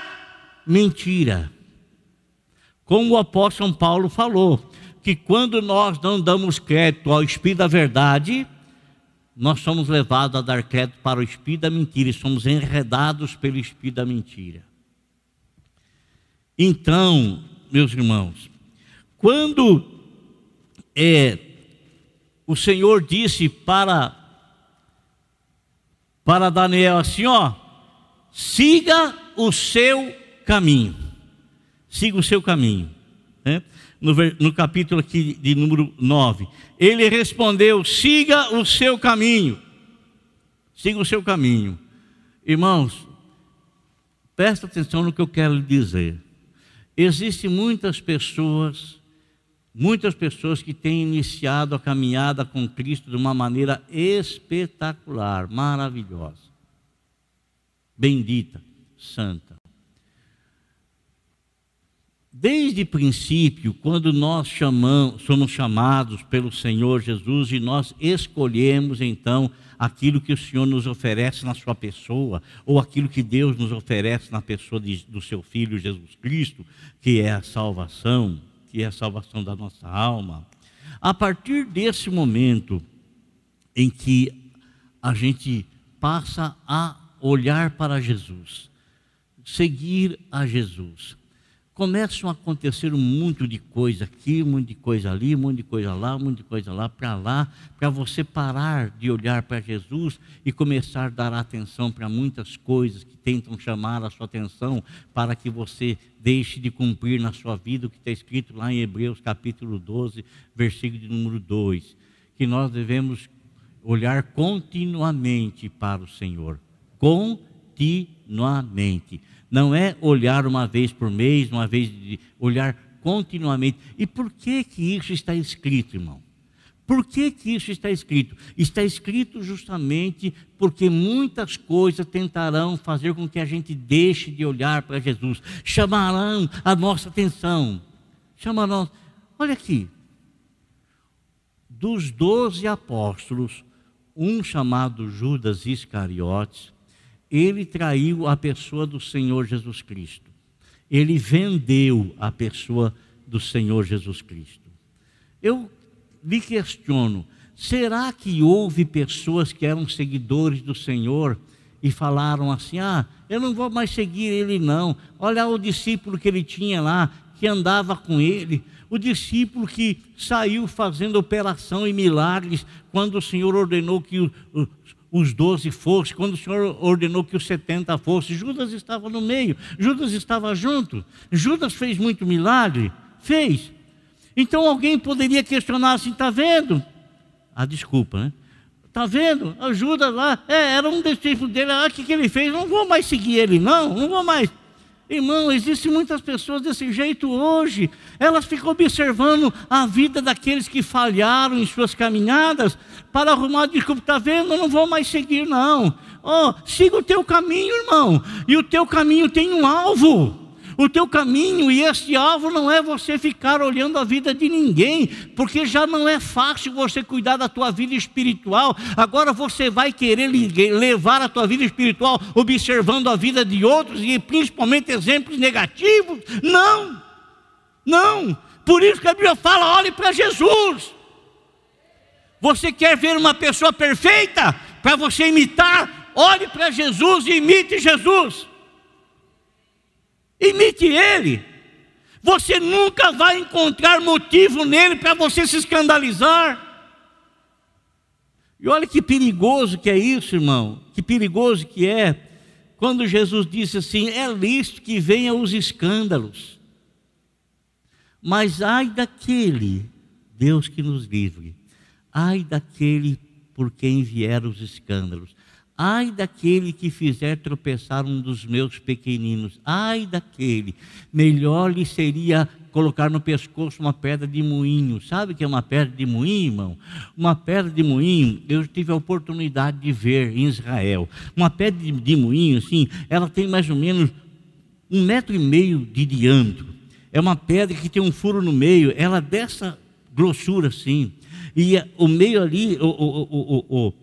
mentira. Como o apóstolo Paulo falou, que quando nós não damos crédito ao Espírito da verdade, nós somos levados a dar crédito para o Espírito da mentira e somos enredados pelo Espírito da mentira. Então, meus irmãos, quando é, o Senhor disse para para Daniel assim, ó, siga o seu caminho, siga o seu caminho, né? no, no capítulo aqui de número 9, ele respondeu: siga o seu caminho, siga o seu caminho, irmãos, presta atenção no que eu quero lhe dizer. Existem muitas pessoas, muitas pessoas que têm iniciado a caminhada com Cristo de uma maneira espetacular, maravilhosa, bendita, santa. Desde princípio, quando nós chamamos, somos chamados pelo Senhor Jesus e nós escolhemos então aquilo que o Senhor nos oferece na sua pessoa, ou aquilo que Deus nos oferece na pessoa de, do seu Filho Jesus Cristo, que é a salvação, que é a salvação da nossa alma. A partir desse momento em que a gente passa a olhar para Jesus, seguir a Jesus, começam a acontecer um monte de coisa aqui, um monte de coisa ali, um monte de coisa lá, um monte de coisa lá, para lá, para você parar de olhar para Jesus e começar a dar atenção para muitas coisas que tentam chamar a sua atenção para que você deixe de cumprir na sua vida o que está escrito lá em Hebreus capítulo 12, versículo de número 2, que nós devemos olhar continuamente para o Senhor, continuamente não é olhar uma vez por mês, uma vez de olhar continuamente. E por que que isso está escrito, irmão? Por que, que isso está escrito? Está escrito justamente porque muitas coisas tentarão fazer com que a gente deixe de olhar para Jesus, chamarão a nossa atenção. Chamarão, olha aqui, dos doze apóstolos, um chamado Judas Iscariotes, ele traiu a pessoa do Senhor Jesus Cristo. Ele vendeu a pessoa do Senhor Jesus Cristo. Eu me questiono: será que houve pessoas que eram seguidores do Senhor e falaram assim: ah, eu não vou mais seguir ele, não. Olha o discípulo que ele tinha lá, que andava com ele, o discípulo que saiu fazendo operação e milagres quando o Senhor ordenou que os doze fossem, quando o Senhor ordenou que os setenta fossem, Judas estava no meio, Judas estava junto. Judas fez muito milagre? Fez. Então alguém poderia questionar assim: está vendo? Ah, desculpa, né? Está vendo? A Judas lá, é, era um discípulo dele, ah, o que, que ele fez? Não vou mais seguir ele, não, não vou mais. Irmão, existem muitas pessoas desse jeito hoje. Elas ficam observando a vida daqueles que falharam em suas caminhadas para arrumar desculpa. Está vendo? Eu não vou mais seguir, não. Oh, siga o teu caminho, irmão. E o teu caminho tem um alvo o teu caminho, e esse alvo não é você ficar olhando a vida de ninguém, porque já não é fácil você cuidar da tua vida espiritual. Agora você vai querer levar a tua vida espiritual observando a vida de outros e principalmente exemplos negativos? Não, não. Por isso que a Bíblia fala: olhe para Jesus. Você quer ver uma pessoa perfeita para você imitar? Olhe para Jesus e imite Jesus. Imite ele. Você nunca vai encontrar motivo nele para você se escandalizar. E olha que perigoso que é isso, irmão. Que perigoso que é quando Jesus disse assim: é lícito que venham os escândalos, mas ai daquele, Deus que nos livre, ai daquele por quem vieram os escândalos. Ai daquele que fizer tropeçar um dos meus pequeninos, ai daquele, melhor lhe seria colocar no pescoço uma pedra de moinho. Sabe o que é uma pedra de moinho, irmão? Uma pedra de moinho, eu tive a oportunidade de ver em Israel. Uma pedra de, moinho, assim, ela tem mais ou menos um metro e meio de diâmetro. É uma pedra que tem um furo no meio, ela dessa grossura assim. E o meio ali, o, o, o, o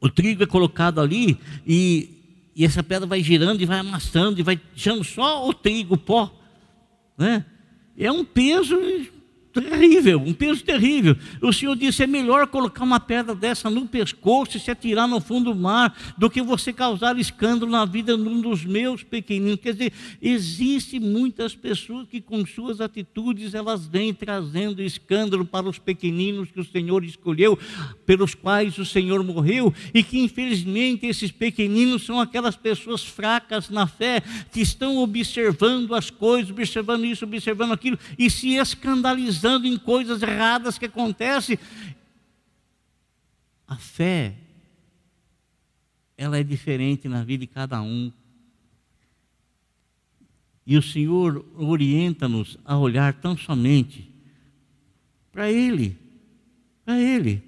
o trigo é colocado ali e, e essa pedra vai girando e vai amassando e vai deixando só o trigo, o pó. Né? É um peso terrível, um peso terrível. O Senhor disse: é melhor colocar uma pedra dessa no pescoço e se atirar no fundo do mar do que você causar escândalo na vida de um dos meus pequeninos. Quer dizer, existe muitas pessoas que com suas atitudes elas vêm trazendo escândalo para os pequeninos que o Senhor escolheu, pelos quais o Senhor morreu, e que infelizmente esses pequeninos são aquelas pessoas fracas na fé que estão observando as coisas, observando isso, observando aquilo e se escandalizando pisando em coisas erradas que acontecem. A fé, ela é diferente na vida de cada um. E o Senhor orienta-nos a olhar tão somente para Ele, para Ele,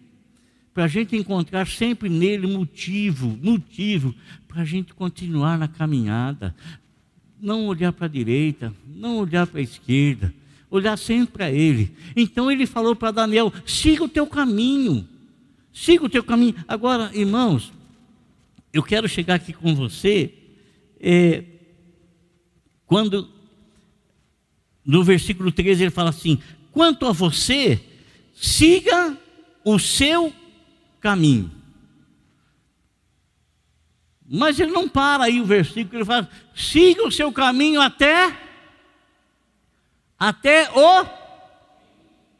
para a gente encontrar sempre nele motivo, motivo para a gente continuar na caminhada. Não olhar para a direita, não olhar para a esquerda, olhar sempre para Ele. Então ele falou para Daniel: siga o teu caminho, siga o teu caminho. Agora, irmãos, eu quero chegar aqui com você, é, quando no versículo 13 ele fala assim: quanto a você, siga o seu caminho. Mas ele não para aí o versículo, ele fala: siga o seu caminho até até o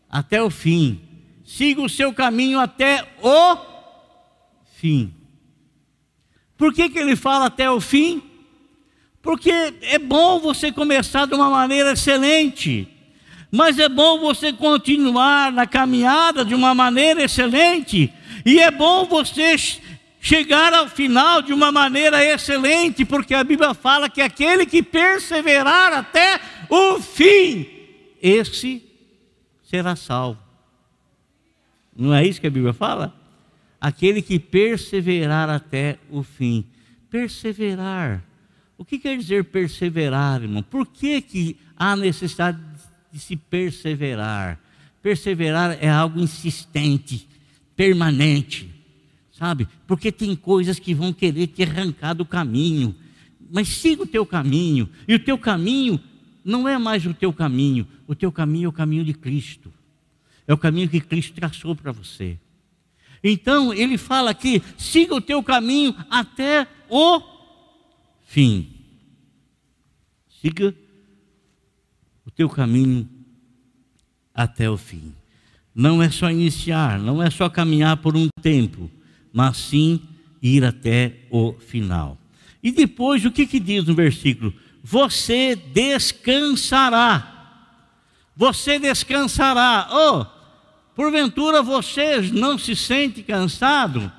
até o fim. Siga o seu caminho até o fim. Por que, que ele fala até o fim? Porque é bom você começar de uma maneira excelente, mas é bom você continuar na caminhada de uma maneira excelente, e é bom você chegar ao final de uma maneira excelente, porque a Bíblia fala que aquele que perseverar até o fim, esse será salvo. Não é isso que a Bíblia fala? Aquele que perseverar até o fim. Perseverar. O que quer dizer perseverar, irmão? Por que, que há necessidade de se perseverar? Perseverar é algo insistente, permanente, sabe? Porque tem coisas que vão querer te arrancar do caminho. Mas siga o teu caminho, e o teu caminho não é mais o teu caminho, o teu caminho é o caminho de Cristo. É o caminho que Cristo traçou para você. Então, ele fala aqui: siga o teu caminho até o fim. Siga o teu caminho até o fim. Não é só iniciar, não é só caminhar por um tempo, mas sim ir até o final. E depois, o que, que diz no versículo? Você descansará. Você descansará. Oh, porventura você não se sente cansado?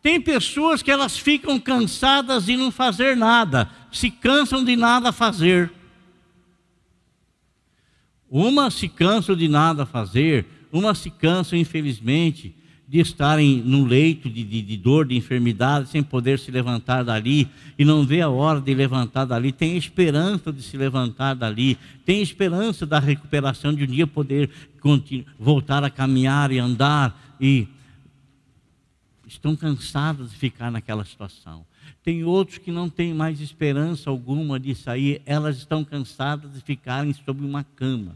Tem pessoas que elas ficam cansadas de não fazer nada, se cansam de nada fazer. Uma se cansa de nada fazer, uma se cansa, infelizmente, de estarem no leito de, de, de, dor, de enfermidade, sem poder se levantar dali, e não vê a hora de levantar dali, tem esperança de se levantar dali, tem esperança da recuperação de um dia poder voltar a caminhar e andar, e estão cansados de ficar naquela situação. Tem outros que não têm mais esperança alguma de sair, elas estão cansadas de ficarem sobre uma cama.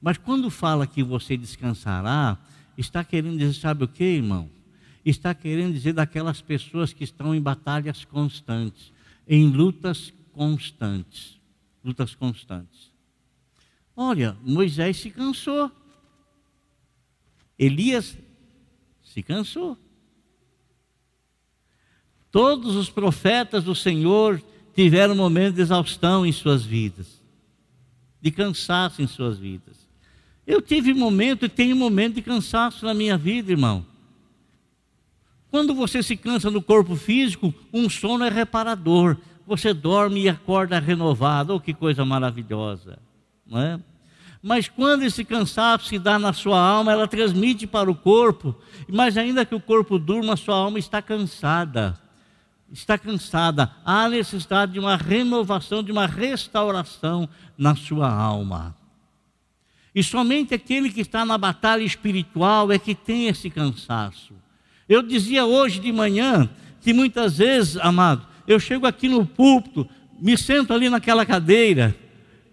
Mas quando fala que você descansará, está querendo dizer, sabe o que, irmão? Está querendo dizer daquelas pessoas que estão em batalhas constantes, em lutas constantes. Lutas constantes. Olha, Moisés se cansou. Elias se cansou. Todos os profetas do Senhor tiveram momentos de exaustão em suas vidas, de cansaço em suas vidas. Eu tive momento e tenho momento de cansaço na minha vida, irmão. Quando você se cansa no corpo físico, um sono é reparador. Você dorme e acorda renovado. Oh, que coisa maravilhosa, não é? Mas quando esse cansaço se dá na sua alma, ela transmite para o corpo. Mas ainda que o corpo durma, a sua alma está cansada. Está cansada. Há necessidade de uma renovação, de uma restauração na sua alma. E somente aquele que está na batalha espiritual é que tem esse cansaço. Eu dizia hoje de manhã que muitas vezes, amado, eu chego aqui no púlpito, me sento ali naquela cadeira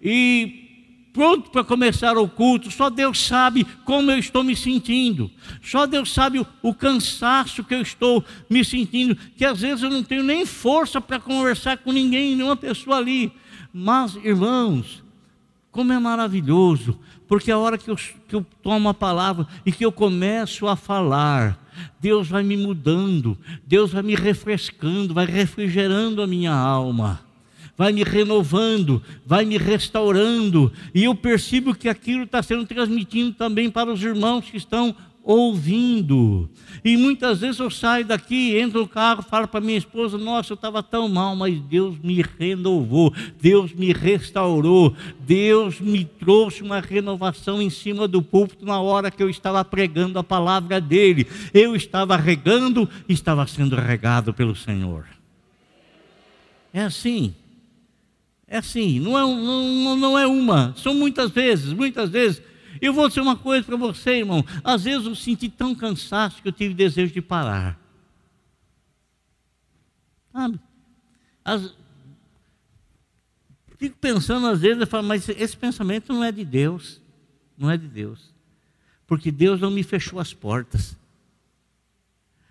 e pronto para começar o culto, só Deus sabe como eu estou me sentindo, só Deus sabe o, o, cansaço que eu estou me sentindo, que às vezes eu não tenho nem força para conversar com ninguém, nenhuma pessoa ali. Mas, irmãos, como é maravilhoso, porque a hora que eu, que eu tomo a palavra e que eu começo a falar, Deus vai me mudando, Deus vai me refrescando, vai refrigerando a minha alma vai me renovando, vai me restaurando, e eu percebo que aquilo está sendo transmitido também para os irmãos que estão ouvindo. E muitas vezes eu saio daqui, entro no carro, falo para minha esposa: Nossa, eu estava tão mal, mas Deus me renovou, Deus me restaurou, Deus me trouxe uma renovação em cima do púlpito na hora que eu estava pregando a palavra dele. Eu estava regando, estava sendo regado pelo Senhor. É assim. É assim, não é, não, não é uma, são muitas vezes, muitas vezes. Eu vou dizer uma coisa para você, irmão. Às vezes eu senti tão cansaço que eu tive desejo de parar. Sabe? As... Fico pensando às vezes, eu falo, mas esse pensamento não é de Deus. Não é de Deus. Porque Deus não me fechou as portas.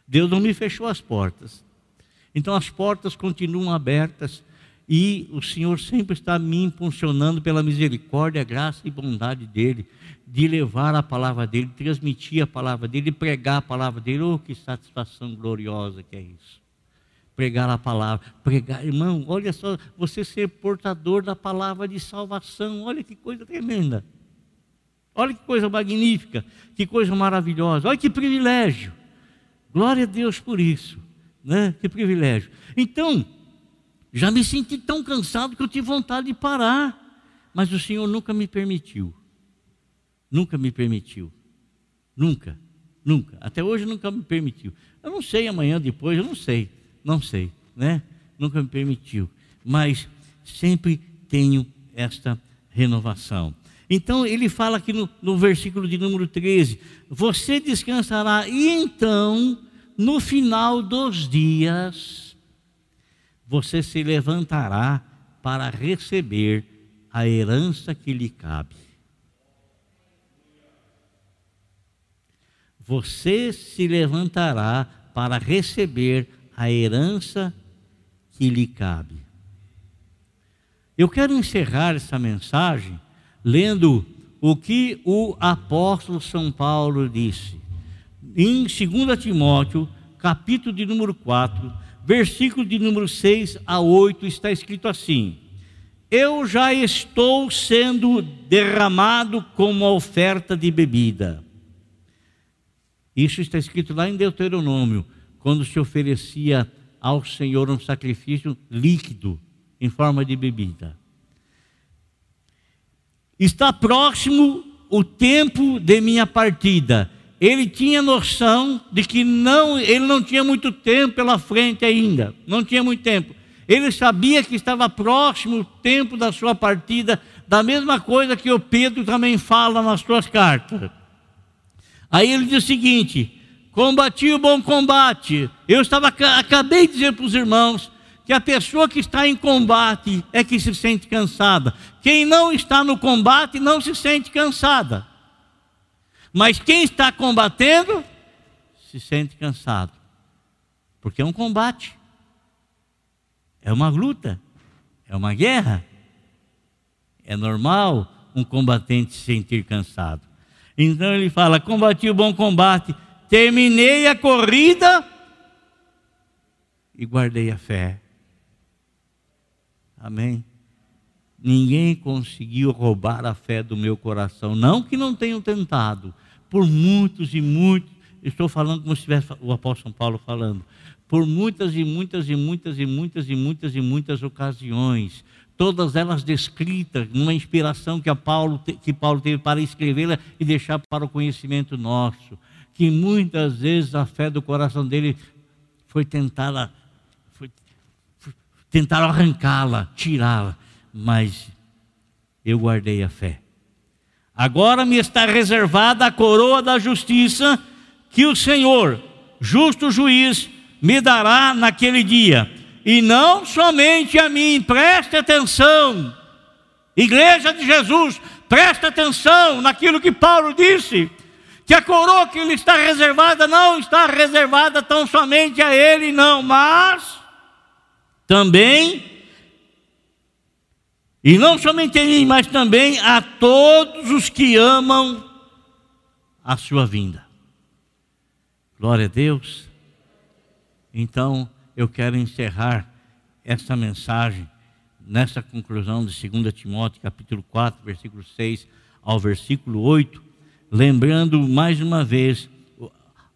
Deus não me fechou as portas. Então as portas continuam abertas e o Senhor sempre está me impulsionando pela misericórdia, graça e bondade dEle, de levar a palavra dEle, de transmitir a palavra dEle, de pregar a palavra dEle. Oh, que satisfação gloriosa que é isso. Pregar a palavra, pregar, irmão, olha só, você ser portador da palavra de salvação, olha que coisa tremenda. Olha que coisa magnífica, que coisa maravilhosa, olha que privilégio. Glória a Deus por isso, né? Que privilégio. Então, já me senti tão cansado que eu tive vontade de parar, mas o Senhor nunca me permitiu. Nunca me permitiu. Nunca, nunca. Até hoje nunca me permitiu. Eu não sei amanhã, depois, eu não sei. Não sei, né? Nunca me permitiu. Mas sempre tenho esta renovação. Então ele fala aqui no, no versículo de número 13: Você descansará, e então, no final dos dias, você se levantará para receber a herança que lhe cabe. Você se levantará para receber a herança que lhe cabe. Eu quero encerrar essa mensagem lendo o que o apóstolo São Paulo disse. Em 2 Timóteo, capítulo de número 4, versículo de número 6 a 8 está escrito assim: Eu já estou sendo derramado como oferta de bebida. Isso está escrito lá em Deuteronômio, quando se oferecia ao Senhor um sacrifício líquido em forma de bebida. Está próximo o tempo de minha partida ele tinha noção de que não, ele não tinha muito tempo pela frente ainda, não tinha muito tempo. Ele sabia que estava próximo o tempo da sua partida, da mesma coisa que o Pedro também fala nas suas cartas. Aí ele diz o seguinte: combati o bom combate. Eu estava acabei de dizer para os irmãos que a pessoa que está em combate é que se sente cansada. Quem não está no combate não se sente cansada. Mas quem está combatendo se sente cansado, porque é um combate, é uma luta, é uma guerra. É normal um combatente se sentir cansado. Então ele fala: combati o bom combate, terminei a corrida, e guardei a fé. Amém? Ninguém conseguiu roubar a fé do meu coração. Não que não tenham tentado, por muitos e muitos. Estou falando como se estivesse o apóstolo São Paulo falando. Por muitas e muitas e muitas e muitas e muitas e muitas ocasiões, todas elas descritas numa inspiração que, Paulo, que Paulo teve para escrevê-la e deixar para o conhecimento nosso. Que muitas vezes a fé do coração dele foi tentada, foi, foi tentaram arrancá-la, tirá-la mas eu guardei a fé. Agora me está reservada a coroa da justiça que o Senhor, justo juiz, me dará naquele dia. E não somente a mim, preste atenção, Igreja de Jesus, preste atenção naquilo que Paulo disse, que a coroa que lhe está reservada não está reservada tão somente a ele, não, mas também e não somente a mim, mas também a todos os que amam a sua vinda. Glória a Deus. Então, eu quero encerrar essa mensagem nessa conclusão de 2 Timóteo, capítulo 4, versículo 6 ao versículo 8, lembrando mais uma vez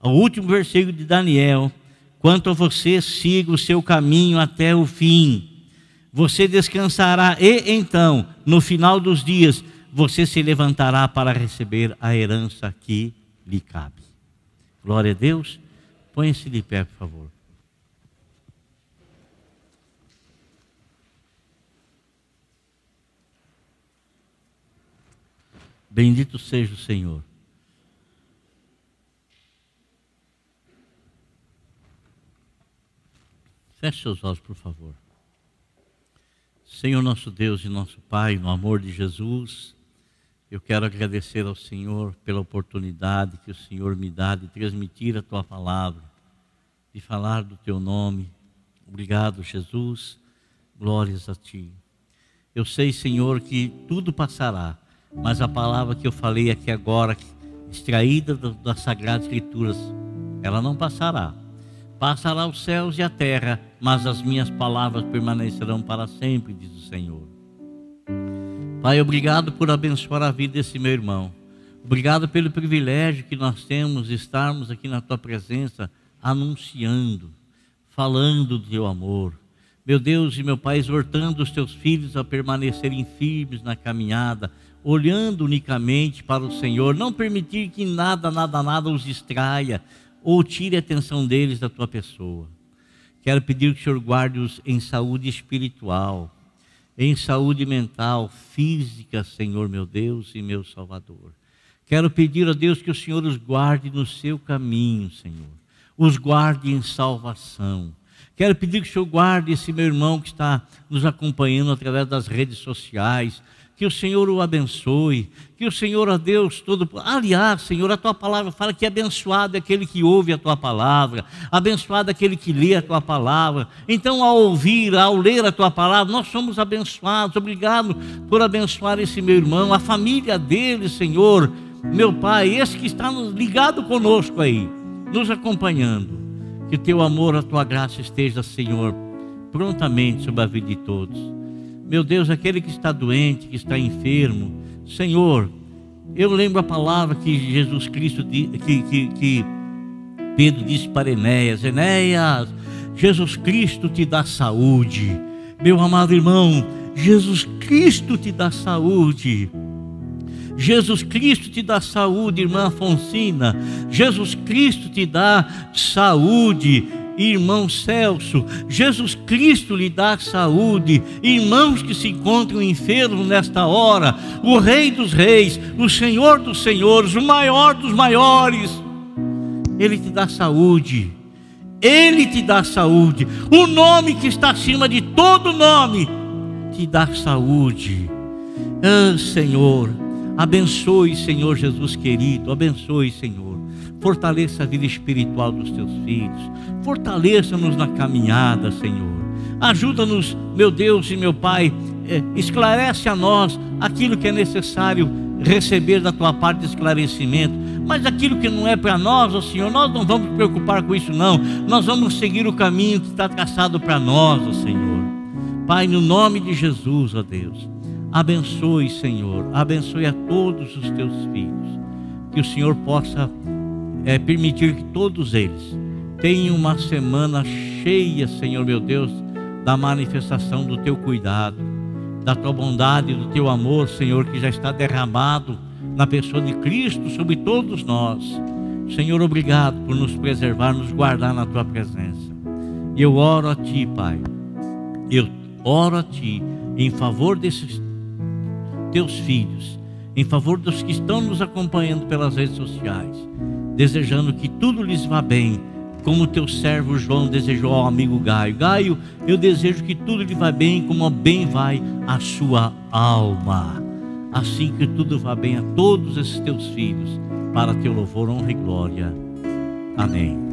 o último versículo de Daniel: quanto a você, siga o seu caminho até o fim você descansará e então, no final dos dias, você se levantará para receber a herança que lhe cabe. Glória a Deus. Põe-se de pé, por favor. Bendito seja o Senhor. Feche seus olhos, por favor. Senhor nosso Deus e nosso Pai, no amor de Jesus, eu quero agradecer ao Senhor pela oportunidade que o Senhor me dá de transmitir a tua palavra, de falar do teu nome. Obrigado, Jesus. Glórias a ti. Eu sei, Senhor, que tudo passará, mas a palavra que eu falei aqui agora, extraída das Sagradas Escrituras, ela não passará Passará os céus e a terra, mas as minhas palavras permanecerão para sempre, diz o Senhor. Pai, obrigado por abençoar a vida desse meu irmão. Obrigado pelo privilégio que nós temos de estarmos aqui na tua presença, anunciando, falando do teu amor. Meu Deus e meu Pai, exortando os teus filhos a permanecerem firmes na caminhada, olhando unicamente para o Senhor, não permitir que nada, nada, nada os distraia, ou tire a atenção deles da tua pessoa. Quero pedir que o Senhor guarde-os em saúde espiritual, em saúde mental, física, Senhor meu Deus e meu Salvador. Quero pedir a Deus que o Senhor os guarde no seu caminho, Senhor. Os guarde em salvação. Quero pedir que o Senhor guarde esse meu irmão que está nos acompanhando através das redes sociais, que o Senhor o abençoe, que o Senhor, ó Deus, todo. Aliás, Senhor, a tua palavra fala que abençoado é aquele que ouve a tua palavra, abençoado é aquele que lê a tua palavra. Então, ao ouvir, ao ler a tua palavra, nós somos abençoados. Obrigado por abençoar esse meu irmão, a família dele, Senhor, meu Pai, esse que está ligado conosco aí, nos acompanhando. Que o teu amor, a tua graça esteja, Senhor, prontamente sobre a vida de todos meu Deus, aquele que está doente, que está enfermo, Senhor, eu lembro a palavra que Jesus Cristo, que, que, que Pedro disse para Enéas: Enéas, Jesus Cristo te dá saúde. Meu amado irmão, Jesus Cristo te dá saúde. Jesus Cristo te dá saúde, irmã Afonsina. Jesus Cristo te dá saúde irmão Celso, Jesus Cristo lhe dá saúde, irmãos que se encontram enfermos nesta hora, o Rei dos Reis, o Senhor dos Senhores, o maior dos maiores, Ele te dá saúde, Ele te dá saúde, o nome que está acima de todo nome te dá saúde. Ah, Senhor, abençoe, Senhor Jesus querido, abençoe, Senhor Fortaleça a vida espiritual dos teus filhos. Fortaleça-nos na caminhada, Senhor. Ajuda-nos, meu Deus e meu Pai. É, esclarece a nós aquilo que é necessário receber da tua parte esclarecimento. Mas aquilo que não é para nós, ó Senhor, nós não vamos nos preocupar com isso, não. Nós vamos seguir o caminho que está traçado para nós, ó Senhor. Pai, no nome de Jesus, ó Deus, abençoe, Senhor, abençoe a todos os teus filhos. Que o Senhor possa é, permitir que todos eles tenham uma semana cheia, Senhor meu Deus, da manifestação do teu cuidado da tua bondade, do teu amor, Senhor, que já está derramado na pessoa de Cristo sobre todos nós. Senhor, obrigado por nos preservar, nos guardar na tua presença. E eu oro a ti, Pai. Eu oro a ti em favor desses teus filhos, em favor dos que estão nos acompanhando pelas redes sociais, desejando que tudo lhes vá bem como teu servo João desejou ao amigo Gaio. Gaio, eu desejo que tudo lhe vá bem, como bem vai a sua alma. Assim que tudo vá bem a todos esses teus filhos, para teu louvor, honra e glória. Amém.